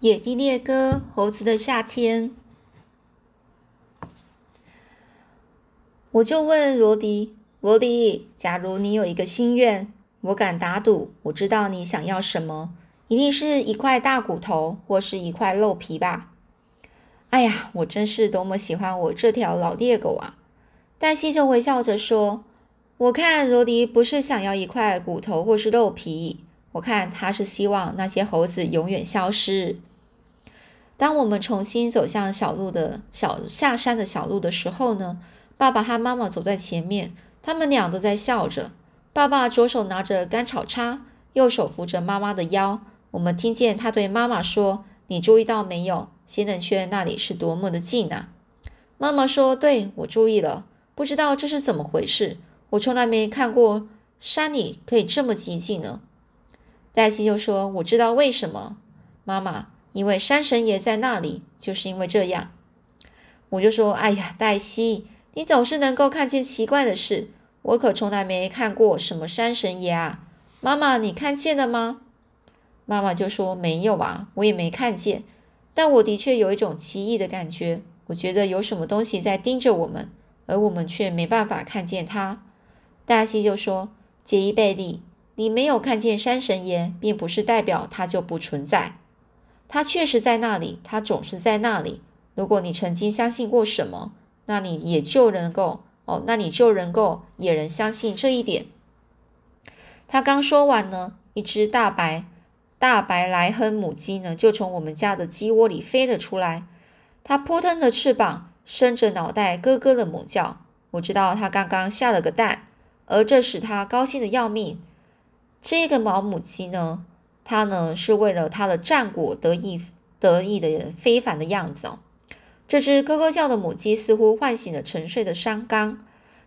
野地猎歌，猴子的夏天。我就问罗迪：“罗迪，假如你有一个心愿，我敢打赌，我知道你想要什么，一定是一块大骨头或是一块肉皮吧？”哎呀，我真是多么喜欢我这条老猎狗啊！黛西就微笑着说：“我看罗迪不是想要一块骨头或是肉皮，我看他是希望那些猴子永远消失。”当我们重新走向小路的小下山的小路的时候呢，爸爸和妈妈走在前面，他们俩都在笑着。爸爸左手拿着干草叉，右手扶着妈妈的腰。我们听见他对妈妈说：“你注意到没有，仙人圈那里是多么的近啊！”妈妈说：“对，我注意了。不知道这是怎么回事，我从来没看过山里可以这么寂静呢。”黛西就说：“我知道为什么，妈妈。”因为山神爷在那里，就是因为这样，我就说：“哎呀，黛西，你总是能够看见奇怪的事，我可从来没看过什么山神爷啊。”妈妈，你看见了吗？妈妈就说：“没有啊，我也没看见。但我的确有一种奇异的感觉，我觉得有什么东西在盯着我们，而我们却没办法看见它。”黛西就说：“杰伊贝利，你没有看见山神爷，并不是代表他就不存在。”他确实在那里，他总是在那里。如果你曾经相信过什么，那你也就能够哦，那你就能够也能相信这一点。他刚说完呢，一只大白大白莱亨母鸡呢，就从我们家的鸡窝里飞了出来。它扑腾的翅膀，伸着脑袋，咯咯的猛叫。我知道它刚刚下了个蛋，而这使它高兴的要命。这个毛母鸡呢？他呢是为了他的战果得意得意的非凡的样子哦。这只咯咯叫的母鸡似乎唤醒了沉睡的山冈，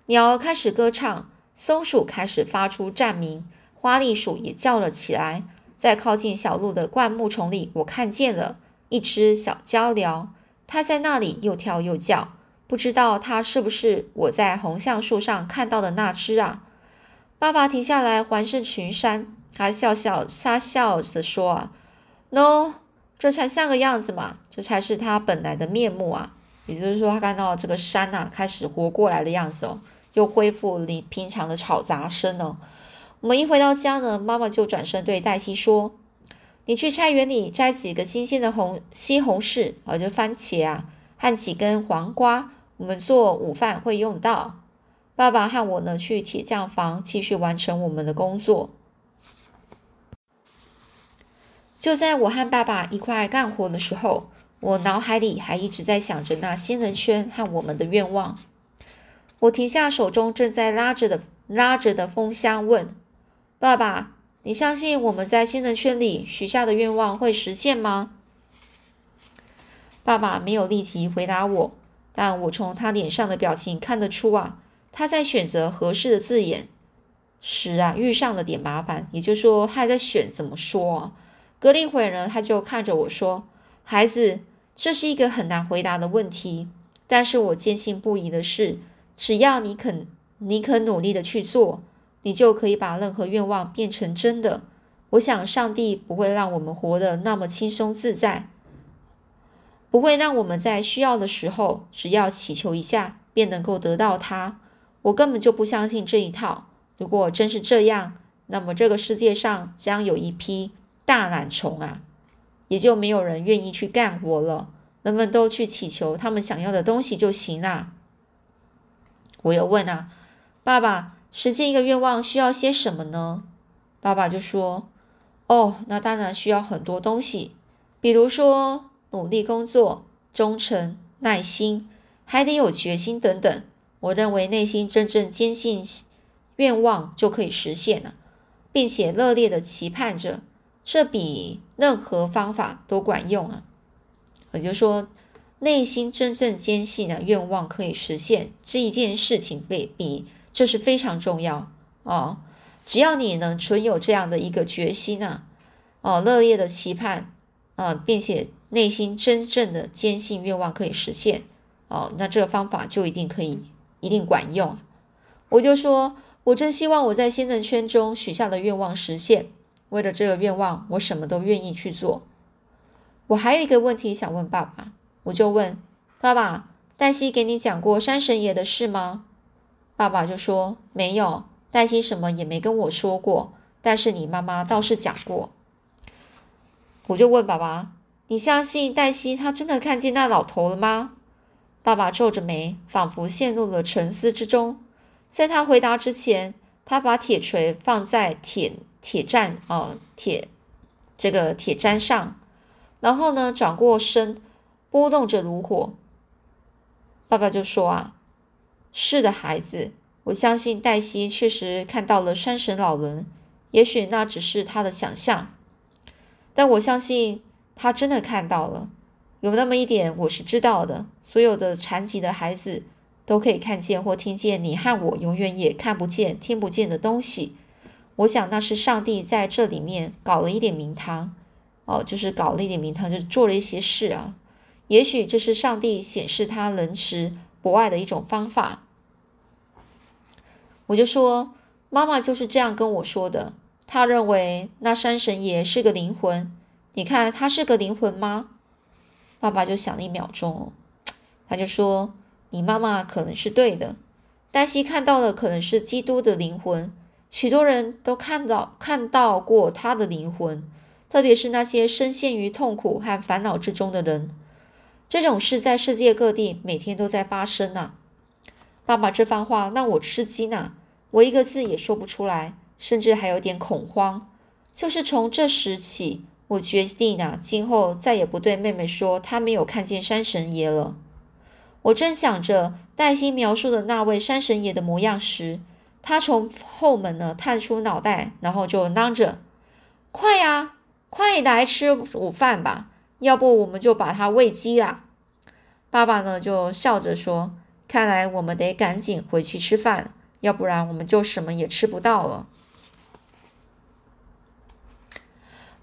鸟儿开始歌唱，松鼠开始发出战鸣，花栗鼠也叫了起来。在靠近小路的灌木丛里，我看见了一只小鹪鹩，它在那里又跳又叫，不知道它是不是我在红橡树上看到的那只啊？爸爸停下来环视群山。他笑笑，他笑着说：“啊，no，这才像个样子嘛，这才是他本来的面目啊。也就是说，他看到这个山呐，开始活过来的样子哦，又恢复你平常的吵杂声哦。我们一回到家呢，妈妈就转身对黛西说：‘你去菜园里摘几个新鲜的红西红柿，啊，就番茄啊，和几根黄瓜，我们做午饭会用到。’爸爸和我呢，去铁匠房继续完成我们的工作。”就在我和爸爸一块干活的时候，我脑海里还一直在想着那仙人圈和我们的愿望。我停下手中正在拉着的拉着的风箱，问爸爸：“你相信我们在仙人圈里许下的愿望会实现吗？”爸爸没有立即回答我，但我从他脸上的表情看得出啊，他在选择合适的字眼时啊遇上了点麻烦，也就是说，他还在选怎么说。隔了一会儿呢，他就看着我说：“孩子，这是一个很难回答的问题。但是我坚信不疑的是，只要你肯，你肯努力的去做，你就可以把任何愿望变成真的。我想，上帝不会让我们活得那么轻松自在，不会让我们在需要的时候，只要祈求一下便能够得到它。我根本就不相信这一套。如果真是这样，那么这个世界上将有一批……大懒虫啊，也就没有人愿意去干活了。人们都去祈求他们想要的东西就行了。我又问啊，爸爸，实现一个愿望需要些什么呢？爸爸就说：“哦，那当然需要很多东西，比如说努力工作、忠诚、耐心，还得有决心等等。我认为内心真正坚信愿望就可以实现了，并且热烈的期盼着。”这比任何方法都管用啊！也就是说，内心真正坚信的愿望可以实现这一件事情，被比这是非常重要哦。只要你能存有这样的一个决心啊，哦，热烈的期盼啊，并且内心真正的坚信愿望可以实现哦，那这个方法就一定可以，一定管用。我就说，我真希望我在新人圈中许下的愿望实现。为了这个愿望，我什么都愿意去做。我还有一个问题想问爸爸，我就问爸爸：黛西给你讲过山神爷的事吗？爸爸就说没有，黛西什么也没跟我说过，但是你妈妈倒是讲过。我就问爸爸：你相信黛西她真的看见那老头了吗？爸爸皱着眉，仿佛陷入了沉思之中。在他回答之前，他把铁锤放在铁铁站啊铁这个铁砧上，然后呢转过身，拨动着炉火。爸爸就说：“啊，是的，孩子，我相信黛西确实看到了山神老人，也许那只是他的想象，但我相信他真的看到了。”有那么一点我是知道的，所有的残疾的孩子都可以看见或听见你和我永远也看不见、听不见的东西。我想那是上帝在这里面搞了一点名堂，哦，就是搞了一点名堂，就做了一些事啊。也许这是上帝显示他仁慈博爱的一种方法。我就说，妈妈就是这样跟我说的。她认为那山神爷是个灵魂。你看，他是个灵魂吗？爸爸就想了一秒钟，他就说：“你妈妈可能是对的，黛西看到的可能是基督的灵魂。许多人都看到看到过他的灵魂，特别是那些深陷于痛苦和烦恼之中的人。这种事在世界各地每天都在发生呐。”爸爸这番话让我吃惊呐，我一个字也说不出来，甚至还有点恐慌。就是从这时起。我决定啊，今后再也不对妹妹说她没有看见山神爷了。我正想着黛西描述的那位山神爷的模样时，他从后门呢探出脑袋，然后就嚷着：“快呀，快来吃午饭吧，要不我们就把他喂鸡啦！”爸爸呢就笑着说：“看来我们得赶紧回去吃饭，要不然我们就什么也吃不到了。”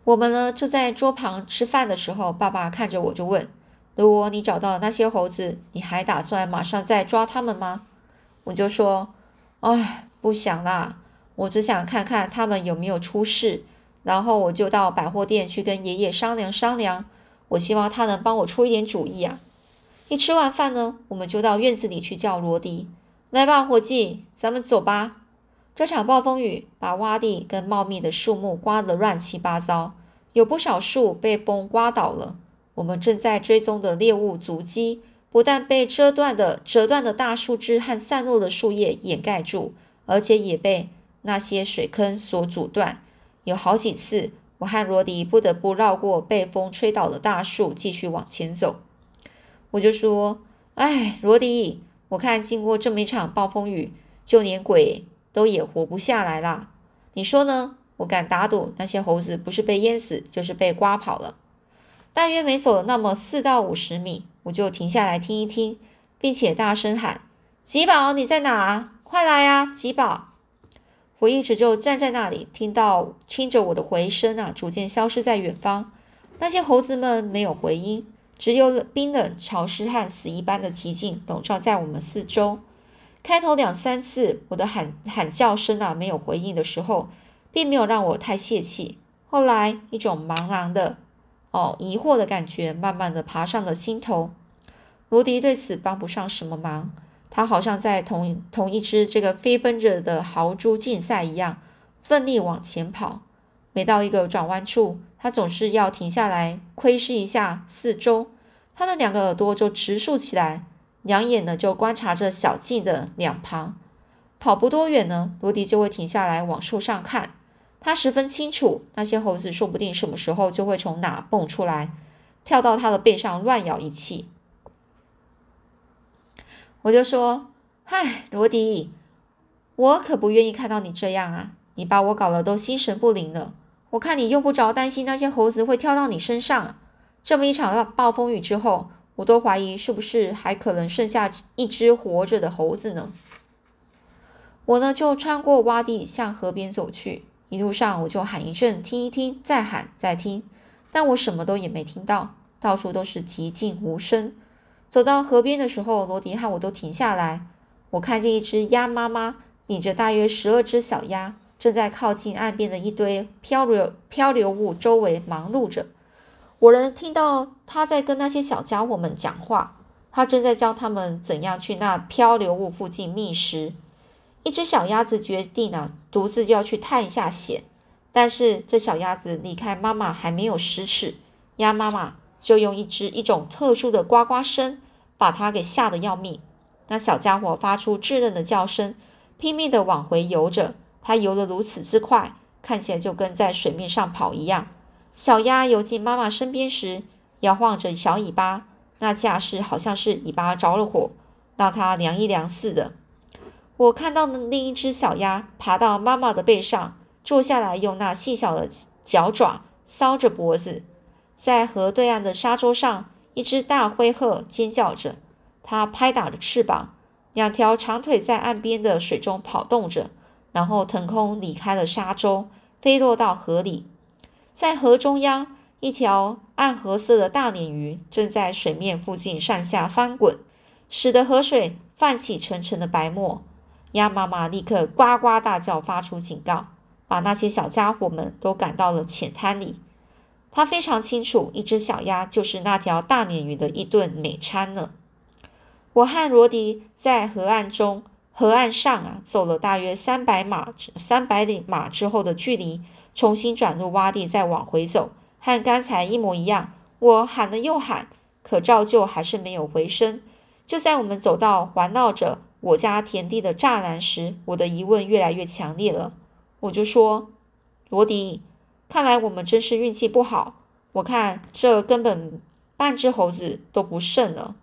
我们呢就在桌旁吃饭的时候，爸爸看着我就问：“如果你找到了那些猴子，你还打算马上再抓他们吗？”我就说：“哎，不想啦，我只想看看他们有没有出事，然后我就到百货店去跟爷爷商量商量。我希望他能帮我出一点主意啊。”一吃完饭呢，我们就到院子里去叫罗迪：“来吧，伙计，咱们走吧。”这场暴风雨把洼地跟茂密的树木刮得乱七八糟。有不少树被风刮倒了。我们正在追踪的猎物足迹，不但被折断的折断的大树枝和散落的树叶掩盖住，而且也被那些水坑所阻断。有好几次，我和罗迪不得不绕过被风吹倒的大树，继续往前走。我就说：“哎，罗迪，我看经过这么一场暴风雨，就连鬼都也活不下来啦。你说呢？”我敢打赌，那些猴子不是被淹死，就是被刮跑了。大约没走那么四到五十米，我就停下来听一听，并且大声喊：“吉宝，你在哪？快来呀，吉宝！”我一直就站在那里，听到听着我的回声啊，逐渐消失在远方。那些猴子们没有回音，只有冰冷、潮湿和死一般的寂静笼罩在我们四周。开头两三次，我的喊喊叫声啊没有回应的时候。并没有让我太泄气。后来，一种茫然的、哦疑惑的感觉慢慢的爬上了心头。罗迪对此帮不上什么忙，他好像在同同一只这个飞奔着的豪猪竞赛一样，奋力往前跑。每到一个转弯处，他总是要停下来窥视一下四周。他的两个耳朵就直竖起来，两眼呢就观察着小径的两旁。跑不多远呢，罗迪就会停下来往树上看。他十分清楚，那些猴子说不定什么时候就会从哪蹦出来，跳到他的背上乱咬一气。我就说：“嗨，罗迪，我可不愿意看到你这样啊！你把我搞得都心神不宁了。我看你用不着担心那些猴子会跳到你身上。这么一场暴风雨之后，我都怀疑是不是还可能剩下一只活着的猴子呢。”我呢，就穿过洼地向河边走去。一路上，我就喊一阵，听一听，再喊，再听，但我什么都也没听到，到处都是寂静无声。走到河边的时候，罗迪和我都停下来。我看见一只鸭妈妈领着大约十二只小鸭，正在靠近岸边的一堆漂流漂流物周围忙碌着。我能听到他在跟那些小家伙们讲话。他正在教他们怎样去那漂流物附近觅食。一只小鸭子决定呢，独自要去探一下险。但是这小鸭子离开妈妈还没有十尺，鸭妈妈就用一只一种特殊的呱呱声，把它给吓得要命。那小家伙发出稚嫩的叫声，拼命地往回游着。它游得如此之快，看起来就跟在水面上跑一样。小鸭游进妈妈身边时，摇晃着小尾巴，那架势好像是尾巴着了火，让它凉一凉似的。我看到的另一只小鸭爬到妈妈的背上，坐下来，用那细小的脚爪搔着脖子。在河对岸的沙洲上，一只大灰鹤尖叫着，它拍打着翅膀，两条长腿在岸边的水中跑动着。然后腾空离开了沙洲，飞落到河里。在河中央，一条暗褐色的大鲶鱼正在水面附近上下翻滚，使得河水泛起层层的白沫。鸭妈妈立刻呱呱大叫，发出警告，把那些小家伙们都赶到了浅滩里。他非常清楚，一只小鸭就是那条大鲶鱼的一顿美餐呢。我和罗迪在河岸中。河岸上啊，走了大约三百码，三百里码之后的距离，重新转入洼地，再往回走，和刚才一模一样。我喊了又喊，可照旧还是没有回声。就在我们走到环绕着我家田地的栅栏时，我的疑问越来越强烈了。我就说：“罗迪，看来我们真是运气不好。我看这根本半只猴子都不剩了。”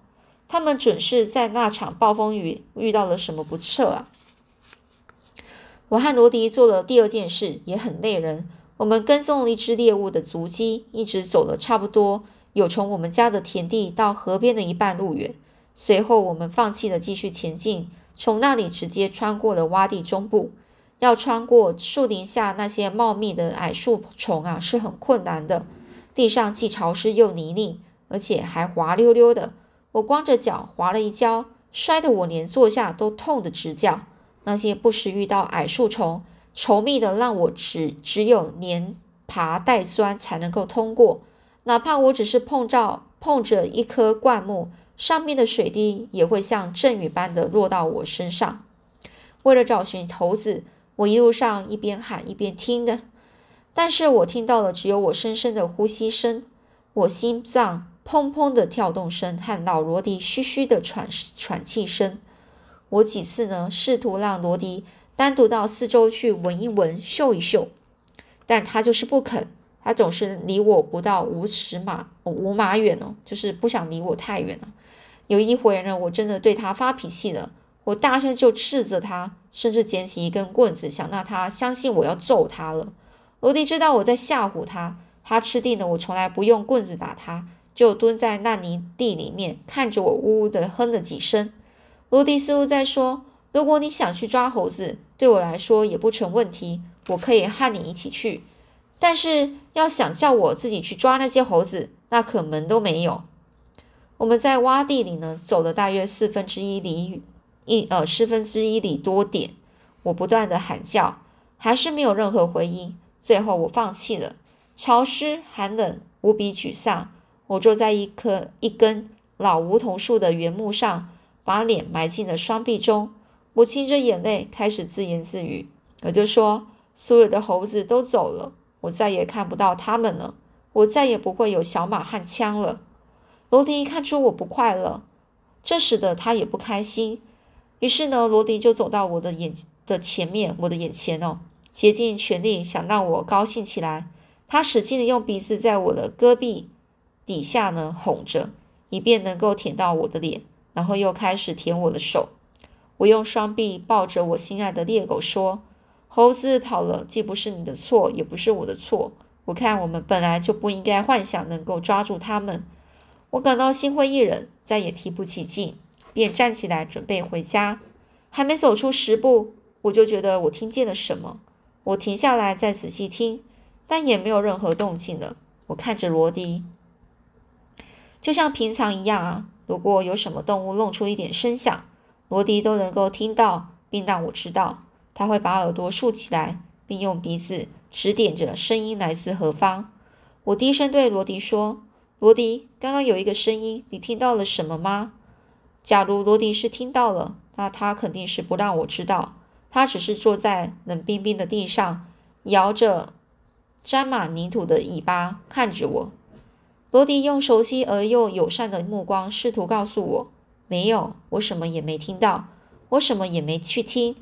他们准是在那场暴风雨遇到了什么不测啊！我和罗迪做了第二件事，也很累人。我们跟踪了一只猎物的足迹，一直走了差不多有从我们家的田地到河边的一半路远。随后，我们放弃了继续前进，从那里直接穿过了洼地中部。要穿过树林下那些茂密的矮树丛啊，是很困难的。地上既潮湿又泥泞，而且还滑溜溜的。我光着脚滑了一跤，摔得我连坐下都痛得直叫。那些不时遇到矮树丛，稠密的让我只只有连爬带钻才能够通过。哪怕我只是碰着碰着一棵灌木，上面的水滴也会像阵雨般的落到我身上。为了找寻猴子，我一路上一边喊一边听的，但是我听到了只有我深深的呼吸声，我心脏。砰砰的跳动声和老罗迪嘘嘘的喘喘气声。我几次呢试图让罗迪单独到四周去闻一闻、嗅一嗅，但他就是不肯。他总是离我不到五尺码、五码远哦，就是不想离我太远了。有一回呢，我真的对他发脾气了，我大声就斥责他，甚至捡起一根棍子想让他相信我要揍他了。罗迪知道我在吓唬他，他吃定了我从来不用棍子打他。就蹲在烂泥地里面，看着我，呜呜的哼了几声。罗迪似乎在说：“如果你想去抓猴子，对我来说也不成问题，我可以和你一起去。但是要想叫我自己去抓那些猴子，那可门都没有。”我们在洼地里呢，走了大约四分之一里，一呃四分之一里多点。我不断的喊叫，还是没有任何回音。最后我放弃了，潮湿、寒冷、无比沮丧。我坐在一棵一根老梧桐树的原木上，把脸埋进了双臂中。我噙着眼泪，开始自言自语。我就说：“所有的猴子都走了，我再也看不到他们了。我再也不会有小马和枪了。”罗迪看出我不快乐，这使得他也不开心。于是呢，罗迪就走到我的眼的前面，我的眼前哦，竭尽全力想让我高兴起来。他使劲的用鼻子在我的胳臂。底下呢，哄着，以便能够舔到我的脸，然后又开始舔我的手。我用双臂抱着我心爱的猎狗，说：“猴子跑了，既不是你的错，也不是我的错。我看我们本来就不应该幻想能够抓住它们。”我感到心灰意冷，再也提不起劲，便站起来准备回家。还没走出十步，我就觉得我听见了什么。我停下来再仔细听，但也没有任何动静了。我看着罗迪。就像平常一样啊，如果有什么动物弄出一点声响，罗迪都能够听到，并让我知道。他会把耳朵竖起来，并用鼻子指点着声音来自何方。我低声对罗迪说：“罗迪，刚刚有一个声音，你听到了什么吗？假如罗迪是听到了，那他肯定是不让我知道。他只是坐在冷冰冰的地上，摇着沾满泥土的尾巴看着我。罗迪用熟悉而又友善的目光试图告诉我：“没有，我什么也没听到，我什么也没去听。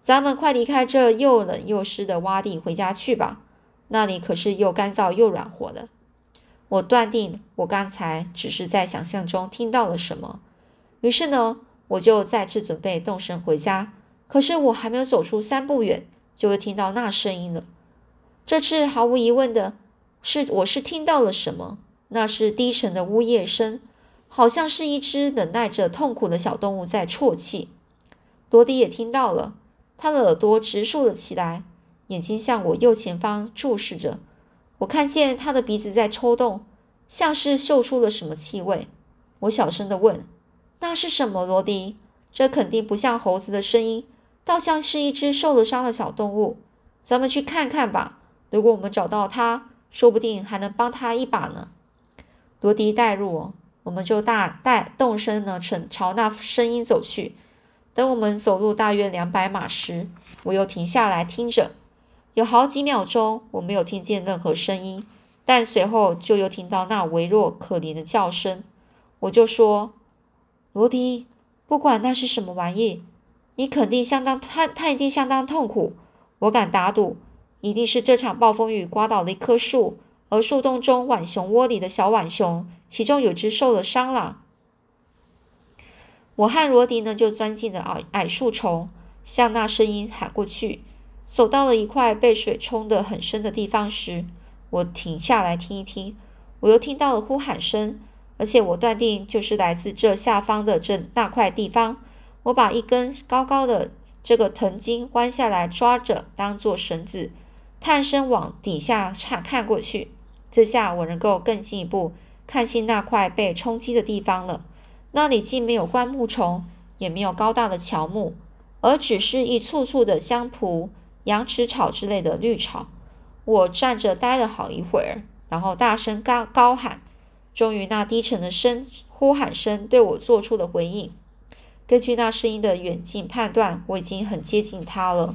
咱们快离开这又冷又湿的洼地，回家去吧。那里可是又干燥又软和的。”我断定，我刚才只是在想象中听到了什么。于是呢，我就再次准备动身回家。可是我还没有走出三步远，就会听到那声音了。这次毫无疑问的是，我是听到了什么？那是低沉的呜咽声，好像是一只忍耐着痛苦的小动物在啜泣。罗迪也听到了，他的耳朵直竖了起来，眼睛向我右前方注视着。我看见他的鼻子在抽动，像是嗅出了什么气味。我小声的问：“那是什么，罗迪？这肯定不像猴子的声音。”倒像是一只受了伤的小动物，咱们去看看吧。如果我们找到它，说不定还能帮它一把呢。罗迪带入我，我们就大带动身呢，朝朝那声音走去。等我们走路大约两百码时，我又停下来听着。有好几秒钟，我没有听见任何声音，但随后就又听到那微弱可怜的叫声。我就说：“罗迪，不管那是什么玩意。”你肯定相当，他他一定相当痛苦。我敢打赌，一定是这场暴风雨刮倒了一棵树，而树洞中浣熊窝里的小浣熊，其中有只受了伤了。我和罗迪呢，就钻进了矮矮树丛，向那声音喊过去。走到了一块被水冲得很深的地方时，我停下来听一听，我又听到了呼喊声，而且我断定就是来自这下方的这那块地方。我把一根高高的这个藤筋弯下来抓着，当做绳子，探身往底下看看过去。这下我能够更进一步看清那块被冲击的地方了。那里既没有灌木丛，也没有高大的乔木，而只是一簇簇的香蒲、羊齿草之类的绿草。我站着待了好一会儿，然后大声高高喊。终于，那低沉的声呼喊声对我做出了回应。根据那声音的远近判断，我已经很接近它了。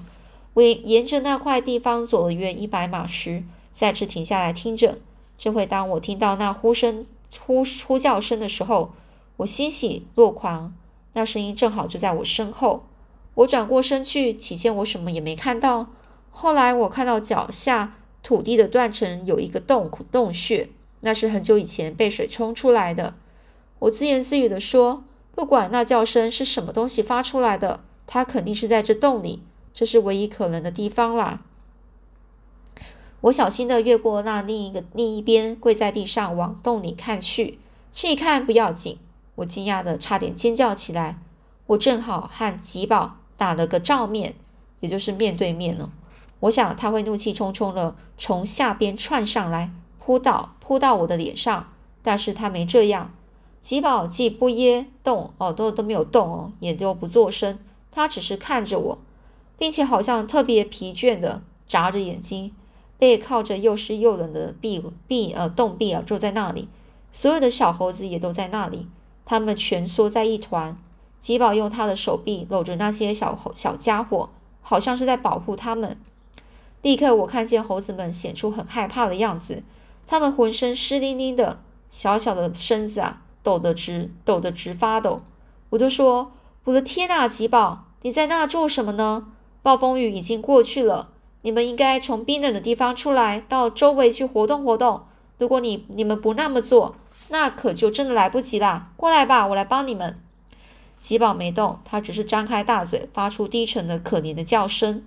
我沿着那块地方走了约一百码时，再次停下来听着。这回，当我听到那呼声、呼呼叫声的时候，我欣喜若狂。那声音正好就在我身后。我转过身去，起先我什么也没看到。后来，我看到脚下土地的断层有一个洞洞穴，那是很久以前被水冲出来的。我自言自语地说。不管那叫声是什么东西发出来的，它肯定是在这洞里，这是唯一可能的地方啦。我小心的越过那另一个另一边，跪在地上往洞里看去。这一看不要紧，我惊讶的差点尖叫起来。我正好和吉宝打了个照面，也就是面对面了。我想他会怒气冲冲的从下边窜上来，扑到扑到我的脸上，但是他没这样。吉宝既不噎动，哦，都都没有动哦，也都不作声，他只是看着我，并且好像特别疲倦的眨着眼睛，背靠着又湿又冷的壁壁呃洞壁啊，坐在那里。所有的小猴子也都在那里，他们蜷缩在一团。吉宝用他的手臂搂着那些小猴小家伙，好像是在保护他们。立刻，我看见猴子们显出很害怕的样子，他们浑身湿淋淋的，小小的身子啊。抖得直，抖得直发抖。我就说：“我的天呐，吉宝，你在那做什么呢？暴风雨已经过去了，你们应该从冰冷的地方出来，到周围去活动活动。如果你你们不那么做，那可就真的来不及啦。过来吧，我来帮你们。”吉宝没动，他只是张开大嘴，发出低沉的可怜的叫声。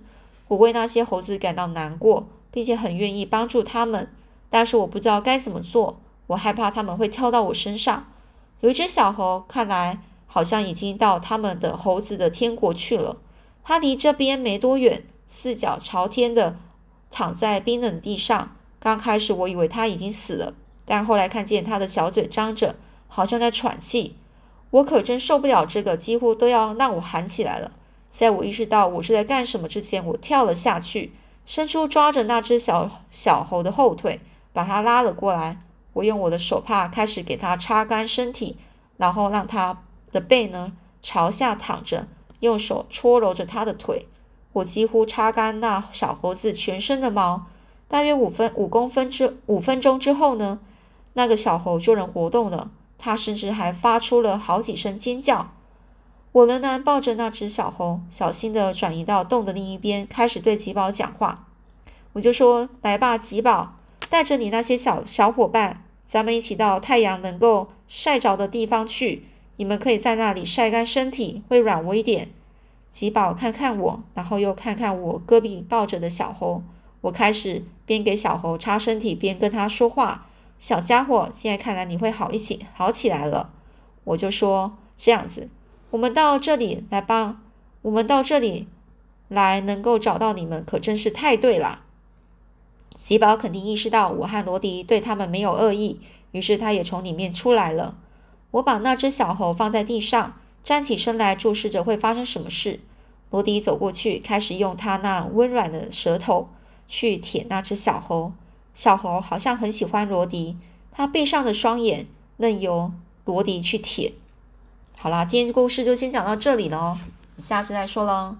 我为那些猴子感到难过，并且很愿意帮助他们，但是我不知道该怎么做。我害怕他们会跳到我身上。有一只小猴，看来好像已经到他们的猴子的天国去了。它离这边没多远，四脚朝天的躺在冰冷的地上。刚开始我以为它已经死了，但后来看见它的小嘴张着，好像在喘气。我可真受不了这个，几乎都要让我喊起来了。在我意识到我是在干什么之前，我跳了下去，伸出抓着那只小小猴的后腿，把它拉了过来。我用我的手帕开始给它擦干身体，然后让它的背呢朝下躺着，用手搓揉着它的腿。我几乎擦干那小猴子全身的毛。大约五分五公分之五分钟之后呢，那个小猴就能活动了。它甚至还发出了好几声尖叫。我仍然抱着那只小猴，小心地转移到洞的另一边，开始对吉宝讲话。我就说：“来吧，吉宝，带着你那些小小伙伴，咱们一起到太阳能够晒着的地方去。你们可以在那里晒干身体，会软和一点。”吉宝看看我，然后又看看我胳膊抱着的小猴。我开始边给小猴擦身体，边跟他说话：“小家伙，现在看来你会好一起好起来了。”我就说：“这样子。”我们到这里来帮，我们到这里来能够找到你们，可真是太对了。吉宝肯定意识到我和罗迪对他们没有恶意，于是他也从里面出来了。我把那只小猴放在地上，站起身来注视着会发生什么事。罗迪走过去，开始用他那温软的舌头去舔那只小猴。小猴好像很喜欢罗迪，他背上的双眼任由罗迪去舔。好啦，今天的故事就先讲到这里了哦，下次再说喽。